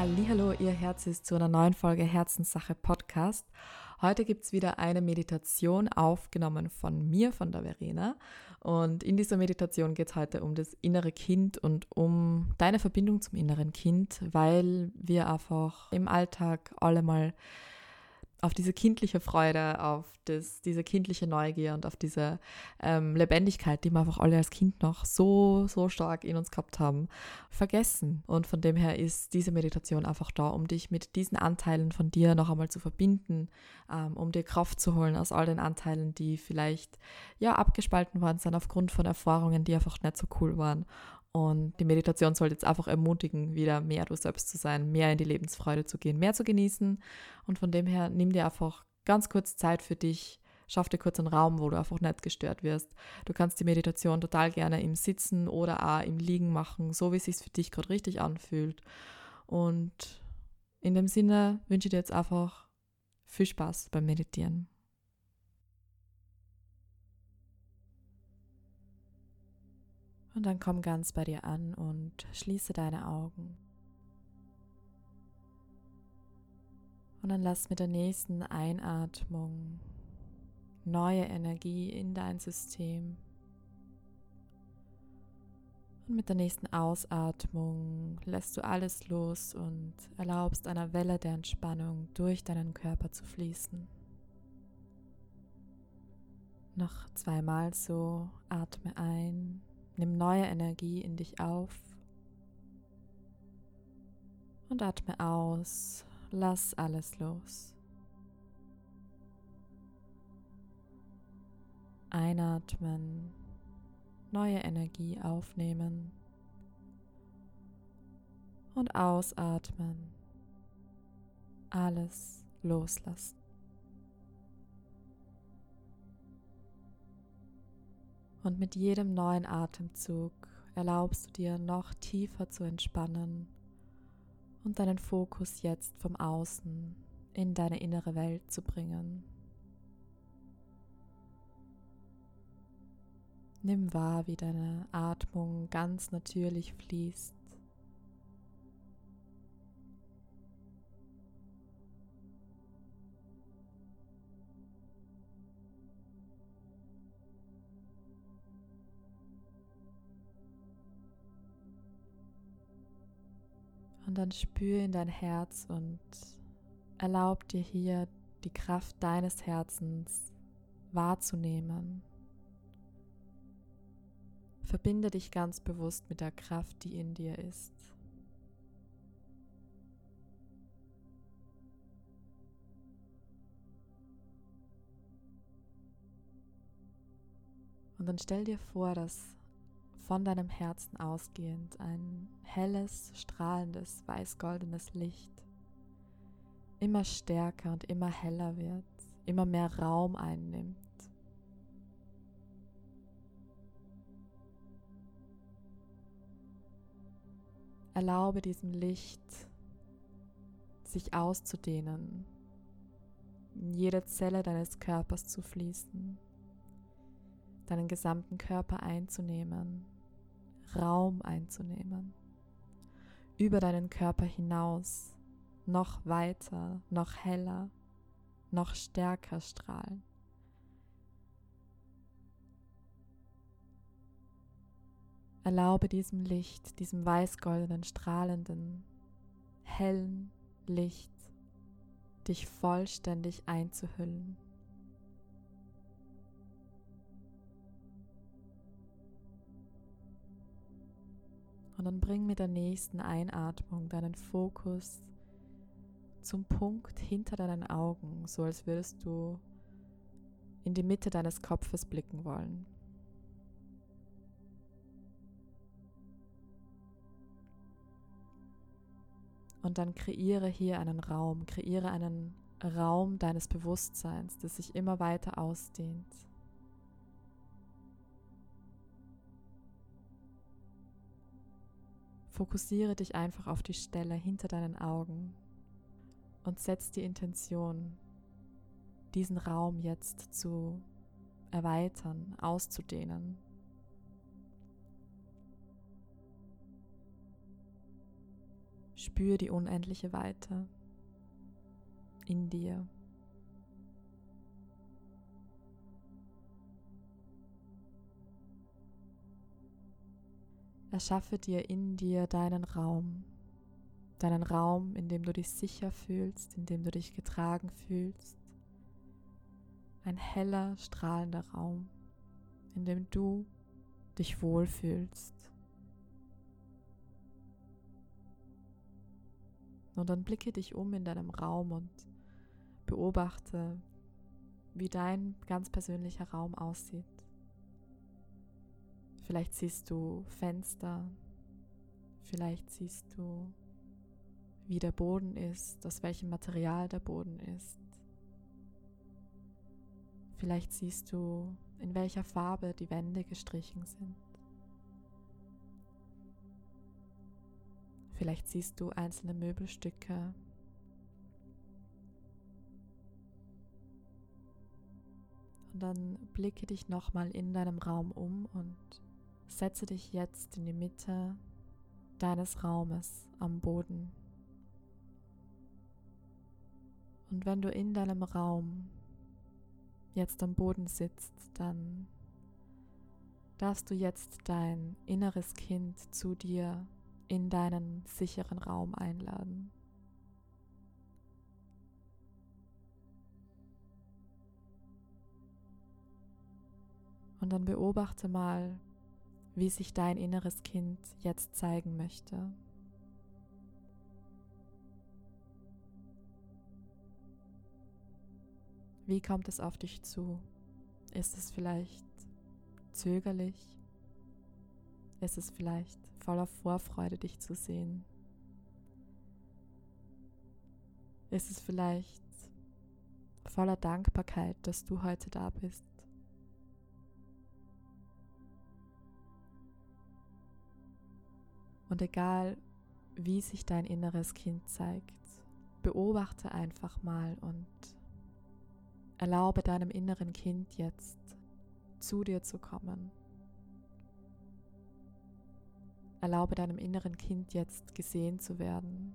Hallo, ihr Herzis zu einer neuen Folge Herzenssache Podcast. Heute gibt es wieder eine Meditation aufgenommen von mir, von der Verena. Und in dieser Meditation geht es heute um das innere Kind und um deine Verbindung zum inneren Kind, weil wir einfach im Alltag alle mal auf diese kindliche Freude, auf das, diese kindliche Neugier und auf diese ähm, Lebendigkeit, die wir einfach alle als Kind noch so, so stark in uns gehabt haben, vergessen. Und von dem her ist diese Meditation einfach da, um dich mit diesen Anteilen von dir noch einmal zu verbinden, ähm, um dir Kraft zu holen aus all den Anteilen, die vielleicht ja abgespalten worden sind aufgrund von Erfahrungen, die einfach nicht so cool waren. Und die Meditation soll jetzt einfach ermutigen, wieder mehr du selbst zu sein, mehr in die Lebensfreude zu gehen, mehr zu genießen. Und von dem her nimm dir einfach ganz kurz Zeit für dich, schaff dir kurz einen Raum, wo du einfach nicht gestört wirst. Du kannst die Meditation total gerne im Sitzen oder auch im Liegen machen, so wie es sich für dich gerade richtig anfühlt. Und in dem Sinne wünsche ich dir jetzt einfach viel Spaß beim Meditieren. Und dann komm ganz bei dir an und schließe deine Augen. Und dann lass mit der nächsten Einatmung neue Energie in dein System. Und mit der nächsten Ausatmung lässt du alles los und erlaubst einer Welle der Entspannung durch deinen Körper zu fließen. Noch zweimal so, atme ein Nimm neue Energie in dich auf und atme aus. Lass alles los. Einatmen, neue Energie aufnehmen und ausatmen. Alles loslassen. Und mit jedem neuen Atemzug erlaubst du dir noch tiefer zu entspannen und deinen Fokus jetzt vom Außen in deine innere Welt zu bringen. Nimm wahr, wie deine Atmung ganz natürlich fließt. Und dann spür in dein Herz und erlaub dir hier die Kraft deines Herzens wahrzunehmen. Verbinde dich ganz bewusst mit der Kraft, die in dir ist. Und dann stell dir vor, dass von deinem Herzen ausgehend ein helles, strahlendes, weiß-goldenes Licht immer stärker und immer heller wird, immer mehr Raum einnimmt. Erlaube diesem Licht sich auszudehnen, in jede Zelle deines Körpers zu fließen, deinen gesamten Körper einzunehmen, Raum einzunehmen, über deinen Körper hinaus, noch weiter, noch heller, noch stärker strahlen. Erlaube diesem Licht, diesem weißgoldenen, strahlenden, hellen Licht, dich vollständig einzuhüllen. Und dann bring mit der nächsten Einatmung deinen Fokus zum Punkt hinter deinen Augen, so als würdest du in die Mitte deines Kopfes blicken wollen. Und dann kreiere hier einen Raum, kreiere einen Raum deines Bewusstseins, das sich immer weiter ausdehnt. Fokussiere dich einfach auf die Stelle hinter deinen Augen und setz die Intention, diesen Raum jetzt zu erweitern, auszudehnen. Spür die unendliche Weite in dir. Erschaffe dir in dir deinen Raum, deinen Raum, in dem du dich sicher fühlst, in dem du dich getragen fühlst. Ein heller, strahlender Raum, in dem du dich wohlfühlst. Und dann blicke dich um in deinem Raum und beobachte, wie dein ganz persönlicher Raum aussieht. Vielleicht siehst du Fenster, vielleicht siehst du, wie der Boden ist, aus welchem Material der Boden ist. Vielleicht siehst du, in welcher Farbe die Wände gestrichen sind. Vielleicht siehst du einzelne Möbelstücke. Und dann blicke dich nochmal in deinem Raum um und Setze dich jetzt in die Mitte deines Raumes am Boden. Und wenn du in deinem Raum jetzt am Boden sitzt, dann darfst du jetzt dein inneres Kind zu dir in deinen sicheren Raum einladen. Und dann beobachte mal, wie sich dein inneres Kind jetzt zeigen möchte. Wie kommt es auf dich zu? Ist es vielleicht zögerlich? Ist es vielleicht voller Vorfreude, dich zu sehen? Ist es vielleicht voller Dankbarkeit, dass du heute da bist? Und egal, wie sich dein inneres Kind zeigt, beobachte einfach mal und erlaube deinem inneren Kind jetzt zu dir zu kommen. Erlaube deinem inneren Kind jetzt gesehen zu werden.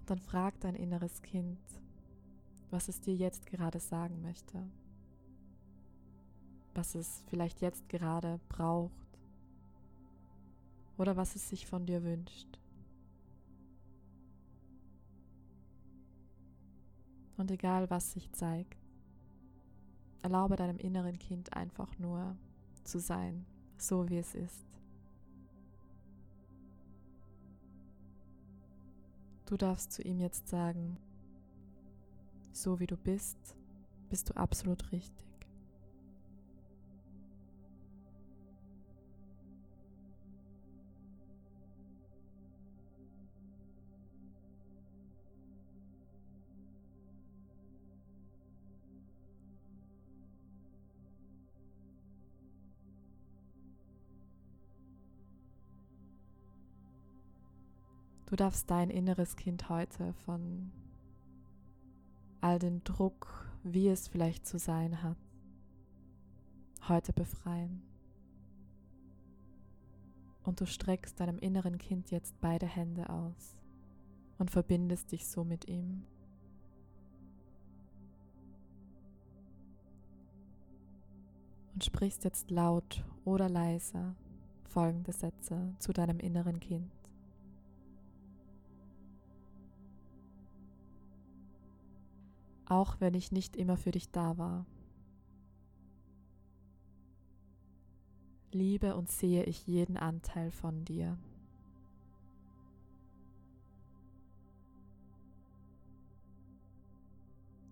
Und dann frag dein inneres Kind, was es dir jetzt gerade sagen möchte was es vielleicht jetzt gerade braucht oder was es sich von dir wünscht. Und egal was sich zeigt, erlaube deinem inneren Kind einfach nur zu sein, so wie es ist. Du darfst zu ihm jetzt sagen, so wie du bist, bist du absolut richtig. Du darfst dein inneres Kind heute von all dem Druck, wie es vielleicht zu sein hat, heute befreien. Und du streckst deinem inneren Kind jetzt beide Hände aus und verbindest dich so mit ihm. Und sprichst jetzt laut oder leise folgende Sätze zu deinem inneren Kind. Auch wenn ich nicht immer für dich da war. Liebe und sehe ich jeden Anteil von dir.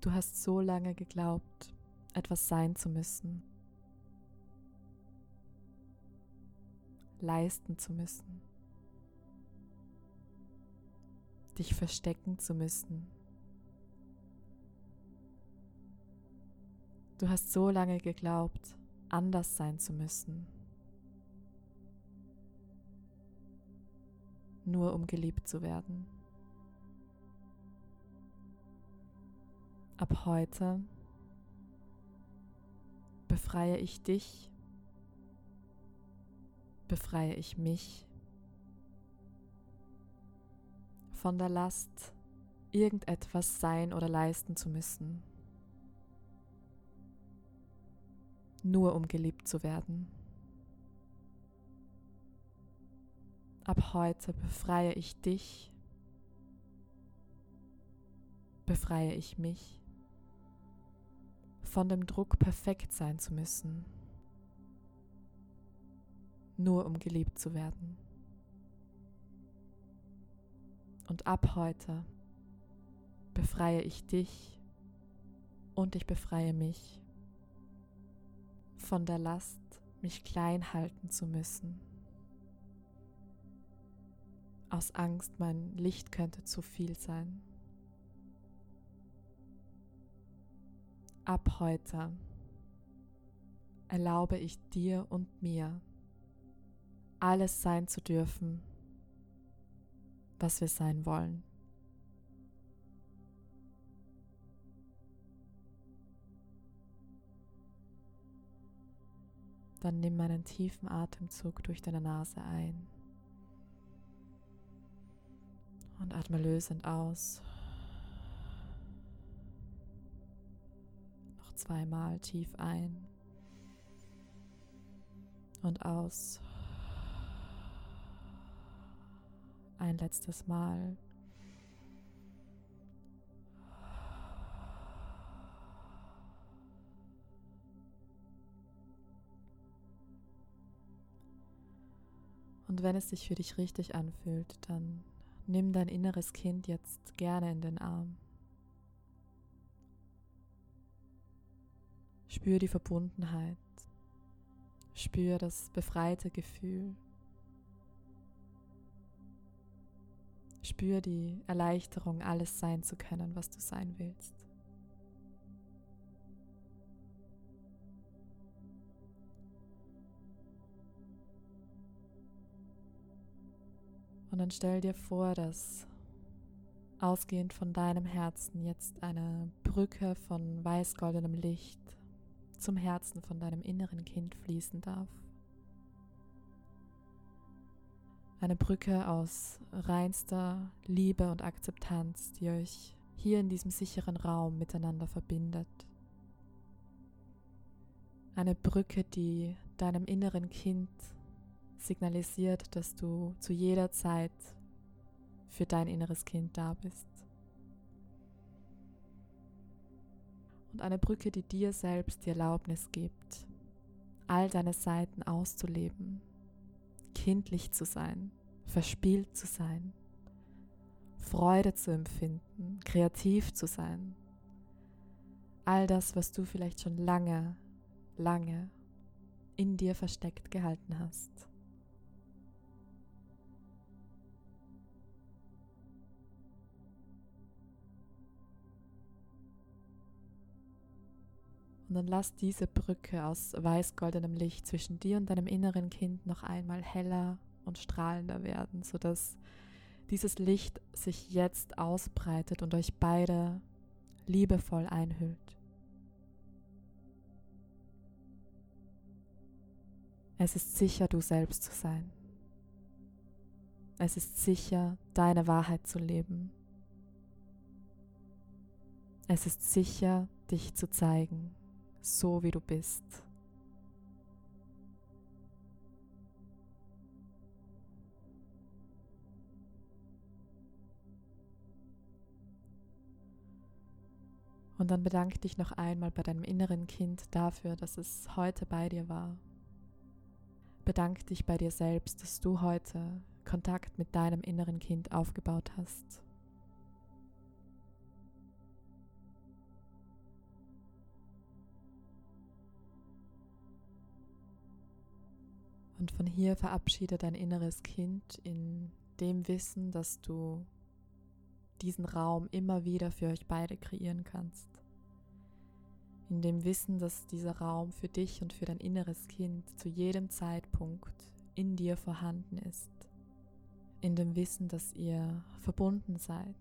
Du hast so lange geglaubt, etwas sein zu müssen. leisten zu müssen, dich verstecken zu müssen. Du hast so lange geglaubt, anders sein zu müssen, nur um geliebt zu werden. Ab heute befreie ich dich, befreie ich mich von der Last, irgendetwas sein oder leisten zu müssen, nur um geliebt zu werden. Ab heute befreie ich dich, befreie ich mich. Von dem Druck, perfekt sein zu müssen, nur um geliebt zu werden. Und ab heute befreie ich dich. Und ich befreie mich von der Last, mich klein halten zu müssen. Aus Angst, mein Licht könnte zu viel sein. Ab heute erlaube ich dir und mir, alles sein zu dürfen, was wir sein wollen. Dann nimm einen tiefen Atemzug durch deine Nase ein und atme lösend aus. zweimal tief ein und aus. Ein letztes Mal. Und wenn es sich für dich richtig anfühlt, dann nimm dein inneres Kind jetzt gerne in den Arm. Spür die Verbundenheit. Spür das befreite Gefühl. Spür die Erleichterung, alles sein zu können, was du sein willst. Und dann stell dir vor, dass ausgehend von deinem Herzen jetzt eine Brücke von weiß-goldenem Licht zum Herzen von deinem inneren Kind fließen darf. Eine Brücke aus reinster Liebe und Akzeptanz, die euch hier in diesem sicheren Raum miteinander verbindet. Eine Brücke, die deinem inneren Kind signalisiert, dass du zu jeder Zeit für dein inneres Kind da bist. und eine Brücke, die dir selbst die Erlaubnis gibt, all deine Seiten auszuleben, kindlich zu sein, verspielt zu sein, Freude zu empfinden, kreativ zu sein. All das, was du vielleicht schon lange, lange in dir versteckt gehalten hast. Und dann lass diese Brücke aus weiß-goldenem Licht zwischen dir und deinem inneren Kind noch einmal heller und strahlender werden, sodass dieses Licht sich jetzt ausbreitet und euch beide liebevoll einhüllt. Es ist sicher, du selbst zu sein. Es ist sicher, deine Wahrheit zu leben. Es ist sicher, dich zu zeigen so wie du bist. Und dann bedanke dich noch einmal bei deinem inneren Kind dafür, dass es heute bei dir war. Bedanke dich bei dir selbst, dass du heute Kontakt mit deinem inneren Kind aufgebaut hast. Und von hier verabschiede dein inneres Kind in dem Wissen, dass du diesen Raum immer wieder für euch beide kreieren kannst. In dem Wissen, dass dieser Raum für dich und für dein inneres Kind zu jedem Zeitpunkt in dir vorhanden ist. In dem Wissen, dass ihr verbunden seid.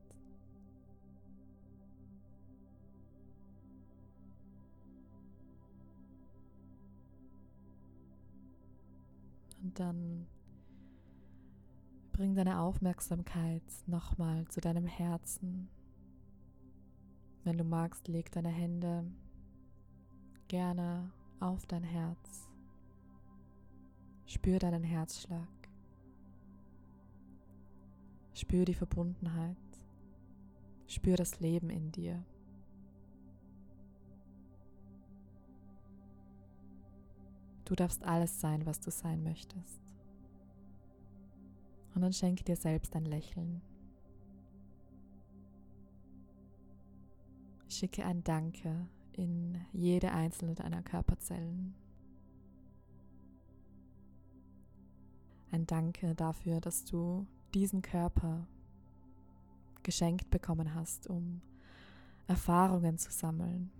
Dann bring deine Aufmerksamkeit nochmal zu deinem Herzen. Wenn du magst, leg deine Hände gerne auf dein Herz. Spür deinen Herzschlag. Spür die Verbundenheit. Spür das Leben in dir. Du darfst alles sein, was du sein möchtest. Und dann schenke dir selbst ein Lächeln. Schicke ein Danke in jede einzelne deiner Körperzellen. Ein Danke dafür, dass du diesen Körper geschenkt bekommen hast, um Erfahrungen zu sammeln,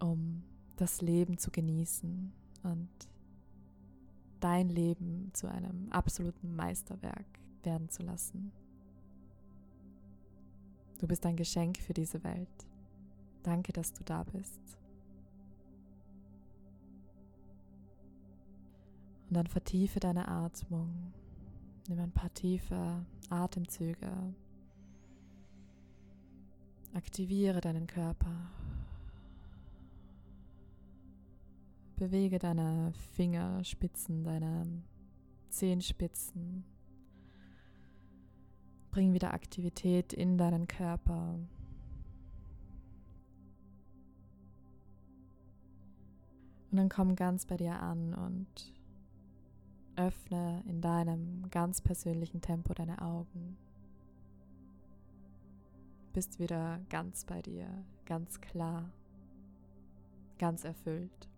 um das Leben zu genießen und dein Leben zu einem absoluten Meisterwerk werden zu lassen. Du bist ein Geschenk für diese Welt. Danke, dass du da bist. Und dann vertiefe deine Atmung. Nimm ein paar tiefe Atemzüge. Aktiviere deinen Körper. Bewege deine Fingerspitzen, deine Zehenspitzen. Bring wieder Aktivität in deinen Körper. Und dann komm ganz bei dir an und öffne in deinem ganz persönlichen Tempo deine Augen. Bist wieder ganz bei dir, ganz klar, ganz erfüllt.